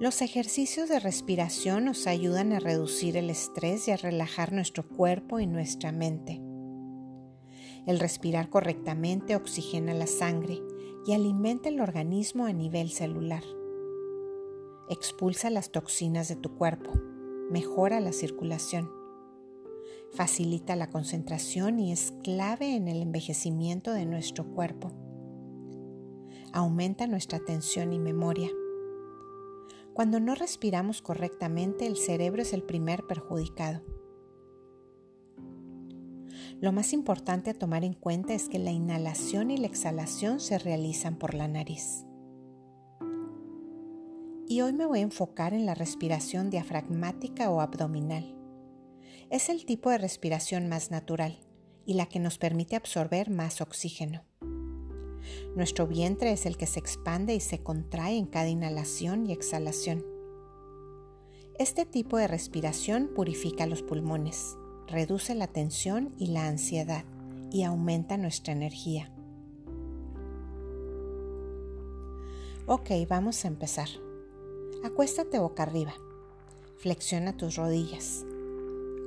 Los ejercicios de respiración nos ayudan a reducir el estrés y a relajar nuestro cuerpo y nuestra mente. El respirar correctamente oxigena la sangre y alimenta el organismo a nivel celular. Expulsa las toxinas de tu cuerpo, mejora la circulación, facilita la concentración y es clave en el envejecimiento de nuestro cuerpo. Aumenta nuestra atención y memoria cuando no respiramos correctamente, el cerebro es el primer perjudicado. Lo más importante a tomar en cuenta es que la inhalación y la exhalación se realizan por la nariz. Y hoy me voy a enfocar en la respiración diafragmática o abdominal. Es el tipo de respiración más natural y la que nos permite absorber más oxígeno. Nuestro vientre es el que se expande y se contrae en cada inhalación y exhalación. Este tipo de respiración purifica los pulmones, reduce la tensión y la ansiedad y aumenta nuestra energía. Ok, vamos a empezar. Acuéstate boca arriba. Flexiona tus rodillas.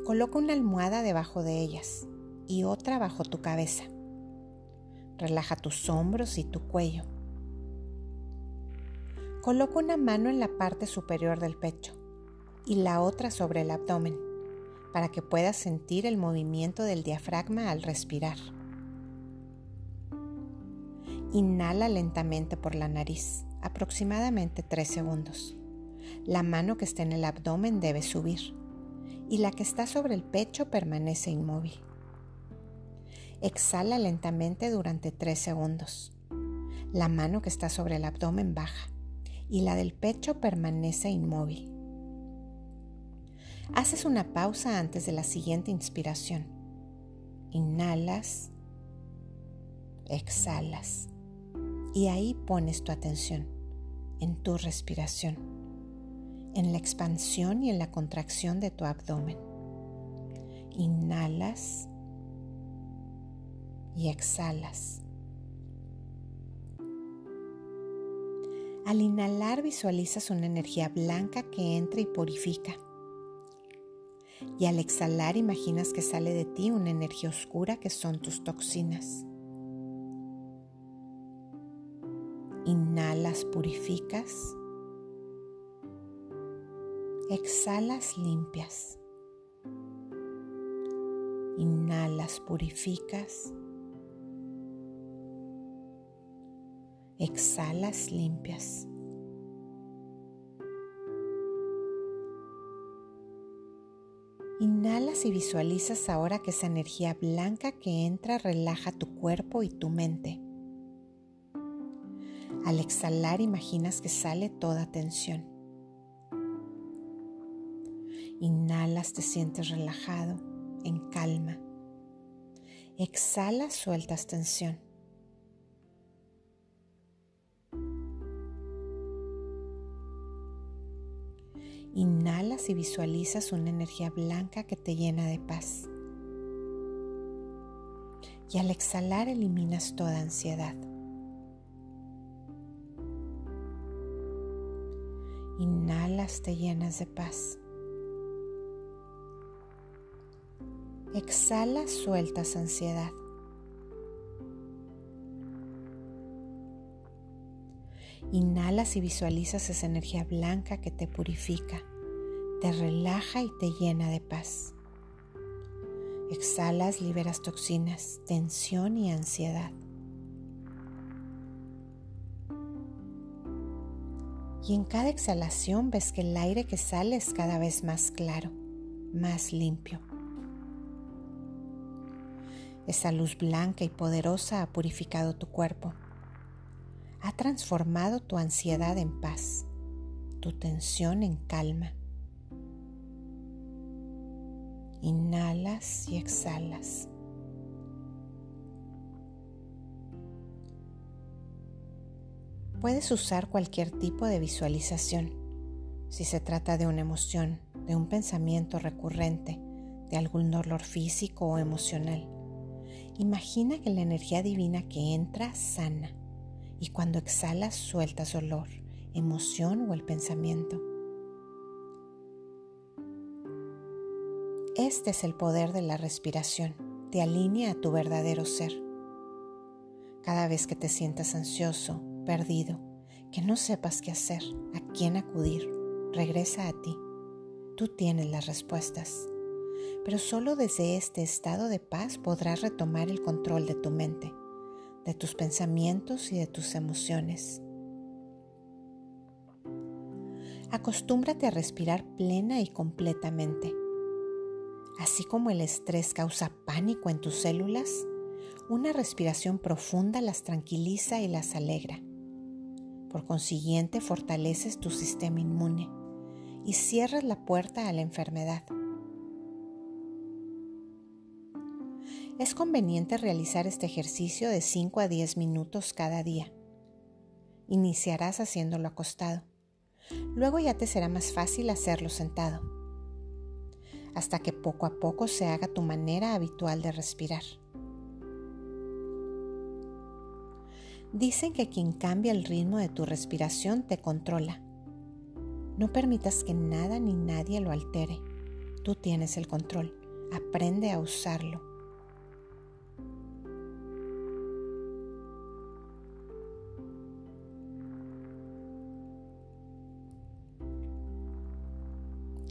Coloca una almohada debajo de ellas y otra bajo tu cabeza. Relaja tus hombros y tu cuello. Coloca una mano en la parte superior del pecho y la otra sobre el abdomen para que puedas sentir el movimiento del diafragma al respirar. Inhala lentamente por la nariz, aproximadamente 3 segundos. La mano que está en el abdomen debe subir y la que está sobre el pecho permanece inmóvil. Exhala lentamente durante 3 segundos. La mano que está sobre el abdomen baja y la del pecho permanece inmóvil. Haces una pausa antes de la siguiente inspiración. Inhalas, exhalas y ahí pones tu atención en tu respiración, en la expansión y en la contracción de tu abdomen. Inhalas, y exhalas. Al inhalar visualizas una energía blanca que entra y purifica. Y al exhalar imaginas que sale de ti una energía oscura que son tus toxinas. Inhalas, purificas. Exhalas, limpias. Inhalas, purificas. Exhalas limpias. Inhalas y visualizas ahora que esa energía blanca que entra relaja tu cuerpo y tu mente. Al exhalar imaginas que sale toda tensión. Inhalas, te sientes relajado, en calma. Exhalas, sueltas tensión. Inhalas y visualizas una energía blanca que te llena de paz. Y al exhalar eliminas toda ansiedad. Inhalas, te llenas de paz. Exhalas, sueltas ansiedad. Inhalas y visualizas esa energía blanca que te purifica, te relaja y te llena de paz. Exhalas, liberas toxinas, tensión y ansiedad. Y en cada exhalación ves que el aire que sale es cada vez más claro, más limpio. Esa luz blanca y poderosa ha purificado tu cuerpo ha transformado tu ansiedad en paz, tu tensión en calma. Inhalas y exhalas. Puedes usar cualquier tipo de visualización. Si se trata de una emoción, de un pensamiento recurrente, de algún dolor físico o emocional. Imagina que la energía divina que entra sana y cuando exhalas sueltas olor emoción o el pensamiento. Este es el poder de la respiración. Te alinea a tu verdadero ser. Cada vez que te sientas ansioso, perdido, que no sepas qué hacer, a quién acudir, regresa a ti. Tú tienes las respuestas. Pero solo desde este estado de paz podrás retomar el control de tu mente, de tus pensamientos y de tus emociones. Acostúmbrate a respirar plena y completamente Así como el estrés causa pánico en tus células, una respiración profunda las tranquiliza y las alegra. Por consiguiente, fortaleces tu sistema inmune y cierras la puerta a la enfermedad. Es conveniente realizar este ejercicio de 5 a 10 minutos cada día. Iniciarás haciéndolo acostado. Luego ya te será más fácil hacerlo sentado hasta que poco a poco se haga tu manera habitual de respirar. Dicen que quien cambia el ritmo de tu respiración te controla. No permitas que nada ni nadie lo altere. Tú tienes el control. Aprende a usarlo.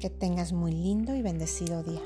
Que tengas muy lindo y bendecido día.